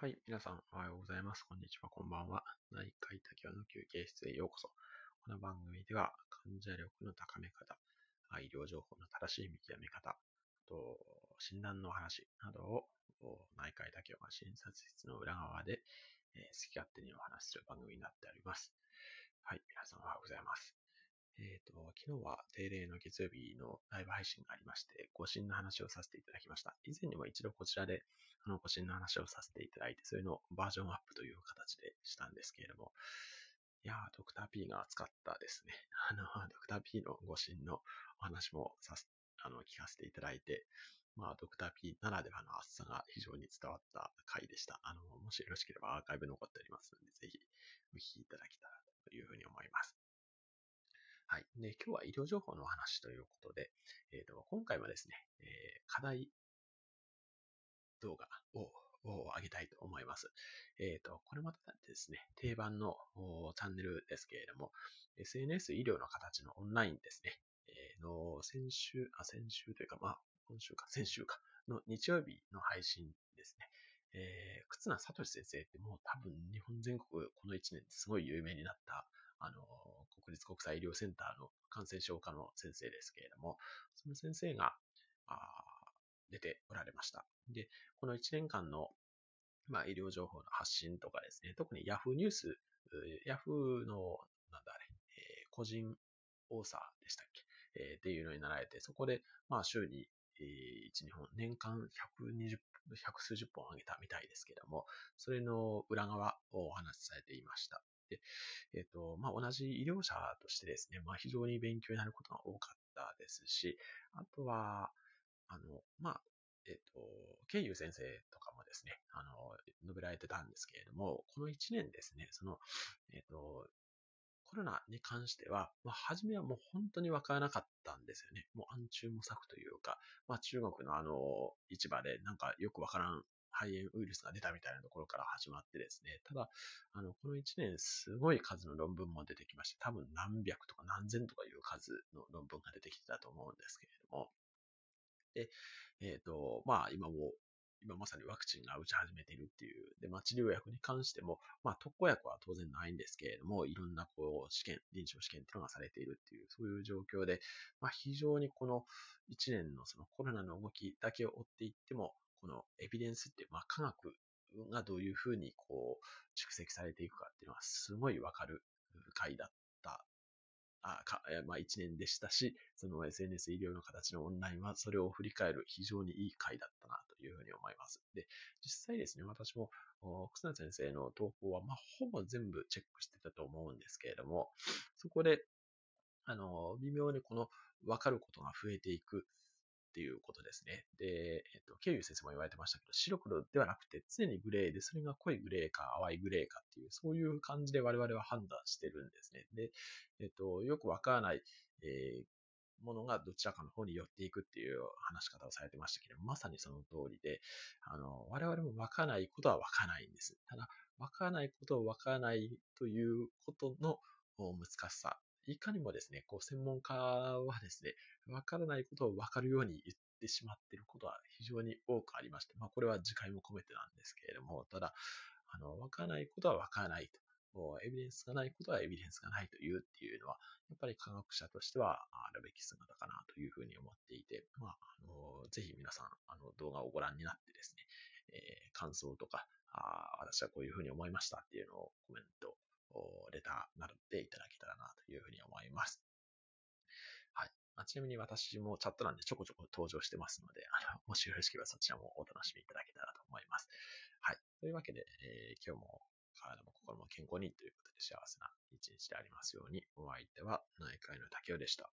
はい、皆さんおはようございます。こんにちは、こんばんは。内科医多の休憩室へようこそ。この番組では患者力の高め方、医療情報の正しい見極め方、あと診断の話などを内科医多が診察室の裏側で、えー、好き勝手にお話しする番組になっております。はい、皆さんおはようございます。えっ、ー、と、昨日は定例の月曜日のライブ配信がありまして、誤診の話をさせていただきました。以前にも一度こちらで、あの、誤診の話をさせていただいて、それのバージョンアップという形でしたんですけれども、いやー、ドクター P が熱かったですね。あの、ドクター P の誤診のお話もさす、あの、聞かせていただいて、まあ、ドクター P ならではの熱さが非常に伝わった回でした。あの、もしよろしければアーカイブ残っておりますので、ぜひお聞きいただけたらというふうに思います。はい。で、今日は医療情報のお話ということで、えっ、ー、と、今回はですね、えー、課題動画をを上げたいと思います。えっ、ー、と、これまたですね、定番のチャンネルですけれども、SNS 医療の形のオンラインですね、えー、の先週、あ、先週というか、まあ、今週か、先週か、の日曜日の配信ですね。えー、忽那聡先生ってもう多分日本全国この1年すごい有名になったあの、国立国際医療センターの感染症科の先生ですけれども、その先生が、出ておられました。で、この1年間の、まあ、医療情報の発信とかですね、特に Yahoo ニュース、Yahoo の、なんだあれ、えー、個人多さでしたっけ、えー、っていうのになられて、そこで、まあ、週に、えー、1、2本、年間120、百数十本上げたみたいですけども、それの裏側をお話しされていました。で、えっ、ー、と、まあ、同じ医療者としてですね、まあ、非常に勉強になることが多かったですし、あとは、あの、まあ、えっ、と、ケイユ先生とかもですね、あの、述べられてたんですけれども、この1年ですね、その、えっ、と、コロナに関しては、まあ、初めはもう本当にわからなかったんですよね。もう暗中模索というか、まあ、中国のあの、市場でなんかよくわからん肺炎ウイルスが出たみたいなところから始まってですね、ただ、あの、この1年すごい数の論文も出てきまして、多分何百とか何千とかいう数の論文が出てきてたと思うんですけれども、で、えっ、ー、と、まあ今も、今まさにワクチンが打ち始めているっていう、で、まあ治療薬に関しても、まあ特効薬は当然ないんですけれども、いろんなこう試験、臨床試験っていうのがされているっていう、そういう状況で、まあ非常にこの1年のそのコロナの動きだけを追っていっても、このエビデンスって、まあ、科学がどういうふうにこう、蓄積されていくかっていうのはすごいわかる回だった。あかまあ、一年でしたし、その SNS 医療の形のオンラインはそれを振り返る非常にいい回だったなというふうに思います。で、実際ですね、私も、忽那先生の投稿は、まあ、ほぼ全部チェックしてたと思うんですけれども、そこで、あの、微妙にこの分かることが増えていくっていうことですね。で、えっと、ケイユ先生も言われてましたけど、白黒ではなくて常にグレーで、それが濃いグレーか淡いグレーかっていう、そういう感じで我々は判断してるんですね。で、えっと、よくわからない、えーものがどちらかの方に寄っていくっていう話し方をされてましたけど、まさにその通りで、あの、我々もわからないことはわからないんです。ただ、わからないことをわからないということの難しさいかにもですね、こう、専門家はですね、わからないことをわかるように言ってしまっていることは非常に多くありまして、まあ、これは次回も込めてなんですけれども、ただ、あの、わからないことはわからないと。エビデンスがないことはエビデンスがないというっていうのは、やっぱり科学者としてはあるべき姿かなというふうに思っていて、まあ、あの、ぜひ皆さん、あの、動画をご覧になってですね、えー、感想とか、あ私はこういうふうに思いましたっていうのをコメントレターなどでいただけたらなというふうに思います。はい。まあ、ちなみに私もチャット欄でちょこちょこ登場してますので、あの、もしよろしければそちらもお楽しみいただけたらと思います。はい。というわけで、えー、今日も体も心も健康にということで幸せな一日でありますように、お相手は内科医の竹雄でした。